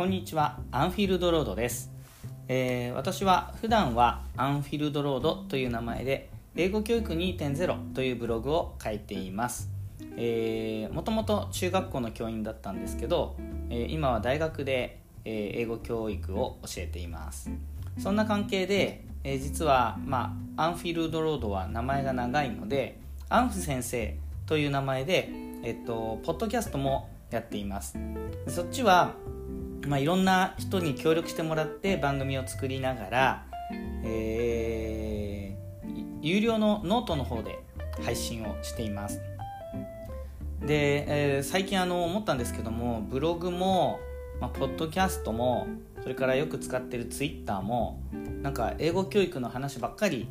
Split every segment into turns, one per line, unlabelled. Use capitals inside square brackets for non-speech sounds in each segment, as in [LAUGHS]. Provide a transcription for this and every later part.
こんにちはアンフィールドロードです、えー、私は普段はアンフィールドロードという名前で英語教育2.0というブログを書いています。もともと中学校の教員だったんですけど、えー、今は大学で、えー、英語教育を教えています。そんな関係で、え、実は、まあ、アンフィールドロードは名前が長いのでアンフ先生という名前で、えっと、ポッドキャストもやっています。そっちは、まあ、いろんな人に協力してもらって番組を作りながら、えー、有料のノートの方で配信をしています。で、えー、最近あの思ったんですけどもブログも、まあ、ポッドキャストもそれからよく使ってるツイッターもなんか英語教育の話ばっかり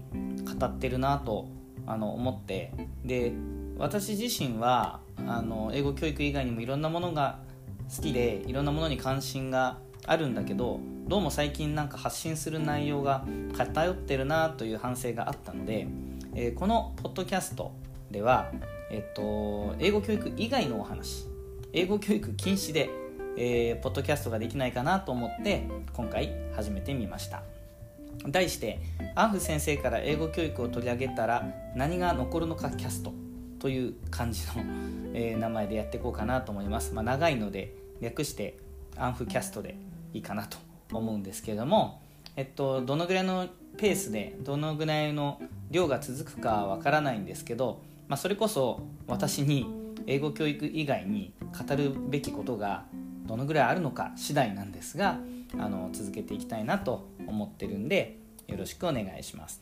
語ってるなとあの思って。で私自身はあの英語教育以外にもいろんなものが好きでいろんなものに関心があるんだけどどうも最近なんか発信する内容が偏ってるなという反省があったので、えー、このポッドキャストでは、えっと、英語教育以外のお話英語教育禁止で、えー、ポッドキャストができないかなと思って今回始めてみました。題してアンフ先生から英語教育を取り上げたら何が残るのかキャスト。という感じの、[LAUGHS] えー、名前でやっていこうかなと思います、まあ、長いので略してアンフキャストでいいかなと思うんですけれども、えっと、どのぐらいのペースでどのぐらいの量が続くかわからないんですけど、まあ、それこそ私に英語教育以外に語るべきことがどのぐらいあるのか次第なんですがあの続けていきたいなと思ってるんでよろしくお願いします。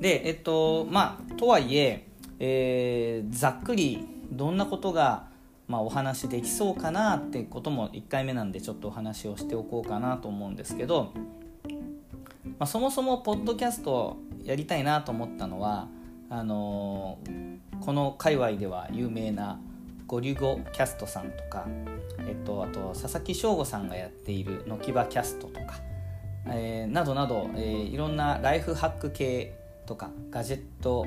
でえっとまあとはいええー、ざっくりどんなことが、まあ、お話できそうかなってことも1回目なんでちょっとお話をしておこうかなと思うんですけど、まあ、そもそもポッドキャストやりたいなと思ったのはあのー、この界隈では有名なゴリュゴキャストさんとか、えっと、あと佐々木翔吾さんがやっているのきばキャストとか、えー、などなど、えー、いろんなライフハック系とかガジェット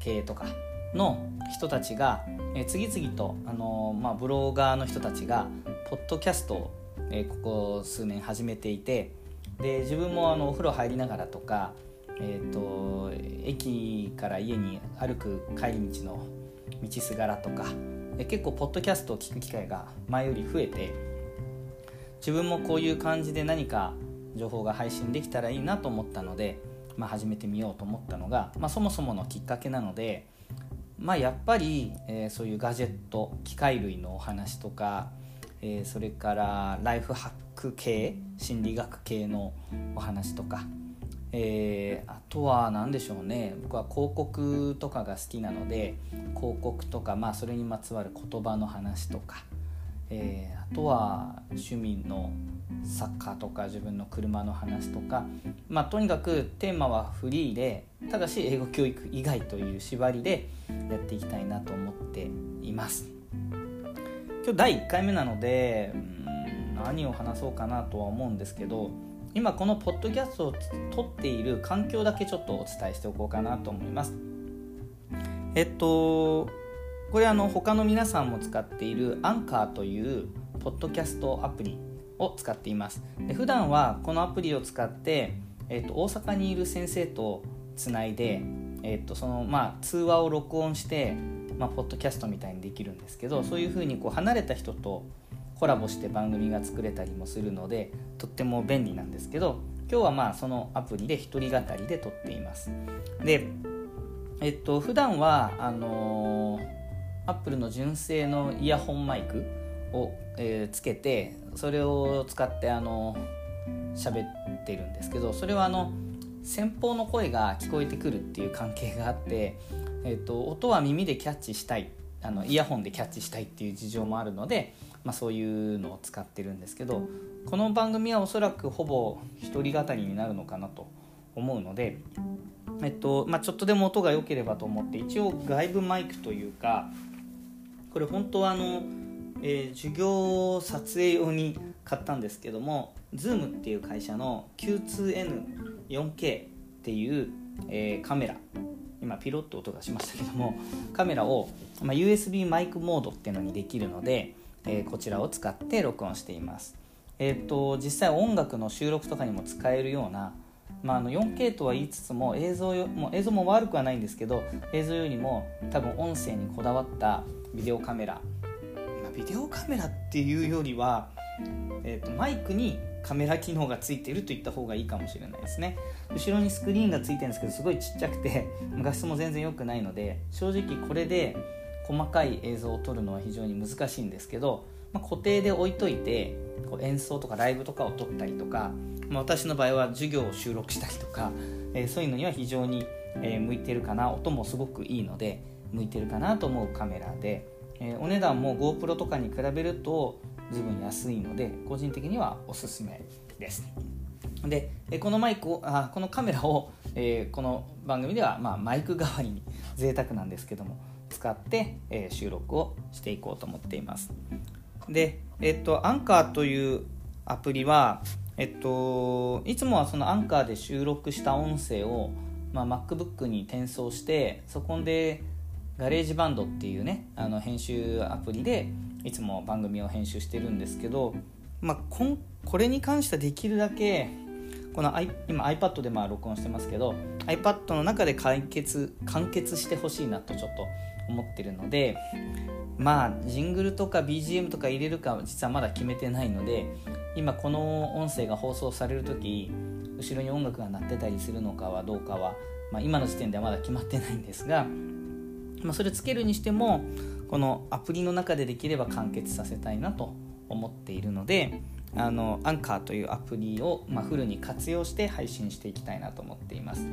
系とかの人たちが、え、次々と、あのー、まあ、ブロガーの人たちがポッドキャストを、え、ここ数年始めていてで自分もあのお風呂入りながらとか、えーと、駅から家に歩く帰り道の道すがらとか結構ポッドキャストを聞く機会が前より増えて自分もこういう感じで何か情報が配信できたらいいなと思ったのでまあ、始めてみようと思ったのが、まあ、そもそものきっかけなので、まあ、やっぱり、えー、そういうガジェット機械類のお話とか、えー、それからライフハック系心理学系のお話とか、えー、あとは何でしょうね。僕は広告とかが好きなので広告とか、まあ、それにまつわる言葉の話とか、えー、あとは趣味のサッカーとか自分の車の話とか、まあ、とにかくテーマはフリーでただし英語教育以外という縛りでやっていきたいなと思っています。今日第1回目なのでうん何を話そうかなとは思うんですけど今このポッドキャストを撮っている環境だけちょっとお伝えしておこうかなと思います。えっとこれあの他の皆さんも使っているアンカーというポッドキャストアプリを使っています。で普段はこのアプリを使って、えーと、大阪にいる先生とつないで、えーとそのまあ、通話を録音して、まあ、ポッドキャストみたいにできるんですけどそういうふうにこう離れた人とコラボして番組が作れたりもするのでとっても便利なんですけど今日はまあそのアプリで一人語りで撮っています。でえっと普段はあのー、アップルの純正のイヤホンマイクを、えー、つけてそれを使ってあの喋ってるんですけどそれはあの先方の声が聞こえてくるっていう関係があって、えーと、音は耳でキャッチしたいあのイヤホンでキャッチしたいっていう事情もあるので、まあ、そういうのを使ってるんですけどこの番組はおそらくほぼ一人語りになるのかなと思うので、えっとまあ、ちょっとでも音が良ければと思って一応外部マイクというかこれ本当はあのえー、授業撮影用に買ったんですけども Zoom っていう会社の Q2N4K っていう、えー、カメラ今ピロッと音がしましたけどもカメラを、まあ、USB マイクモードっていうのにできるので、えー、こちらを使って録音しています。えーと、実際音楽の収録とかにも使えるような、まあ、あの 4K とは言いつつも映像よもう映像も悪くはないんですけど映像よりも多分音声にこだわったビデオカメラ、まあ、ビデオカメラっていうよりは、えーと、マイクにカメラ機能がついてるといった方がいいかもしれないですね。後ろにスクリーンがついてるんですけどすごいちっちゃくて [LAUGHS] 画質も全然良くないので正直これで細かい映像を撮るのは非常に難しいんですけど、まあ、固定で置いといてこう演奏とかライブとかを撮ったりとか、まあ、私の場合は授業を収録したりとか、えー、そういうのには非常に、えー、向いてるかな音もすごくいいので向いてるかなと思うカメラで、えー、お値段も GoPro とかに比べると随分安いので個人的にはおすすめです。でこのマイクをあこのカメラを、えー、この番組では、まあ、マイク代わりに贅沢なんですけども使って、えー、収録をしていこうと思っていますでえっとアンカーというアプリはえっといつもはそのアンカーで収録した音声を、まあ、MacBook に転送してそこで GarageBand っていうねあの編集アプリでいつも番組を編集してるんですけど、まあ、こんこれに関してはできるだけこの今 iPad でまあ録音してますけど iPad の中で解決完結してほしいなとちょっと思ってるのでまあジングルとか BGM とか入れるかは実はまだ決めてないので今この音声が放送される時後ろに音楽が鳴ってたりするのかはどうかは、まあ、今の時点ではまだ決まってないんですが、まあ、それつけるにしてもこのアプリの中でできれば完結させたいなと思っているのであのアンカーというアプリを、まあ、フルに活用して配信していきたいなと思っています。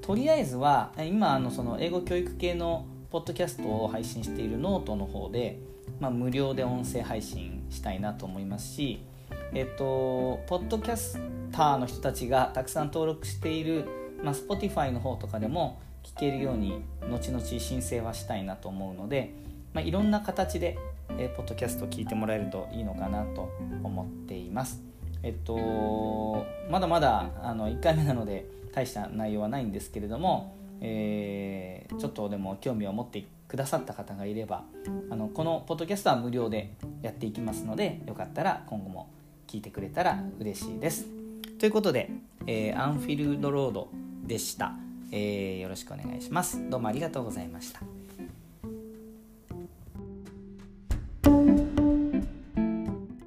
とりあえずは今あのその英語教育系のポッドキャストを配信しているノートの方で、まあ、無料で音声配信したいなと思いますし、えっと、ポッドキャスターの人たちがたくさん登録している、まあ、Spotify の方とかでも聞けるように後々申請はしたいなと思うので、まあ、いろんな形で、え、ポッドキャストを聞いてもらえるといいのかなと思っています。えっと、まだまだあの1回目なので大した内容はないんですけれども、えー、ちょっとでも興味を持ってくださった方がいればあのこのポッドキャストは無料でやっていきますのでよかったら今後も聞いてくれたら嬉しいです。ということで、えー、アンフィールドロードでした、えー、よろしくお願いします。どうもありがとうございました。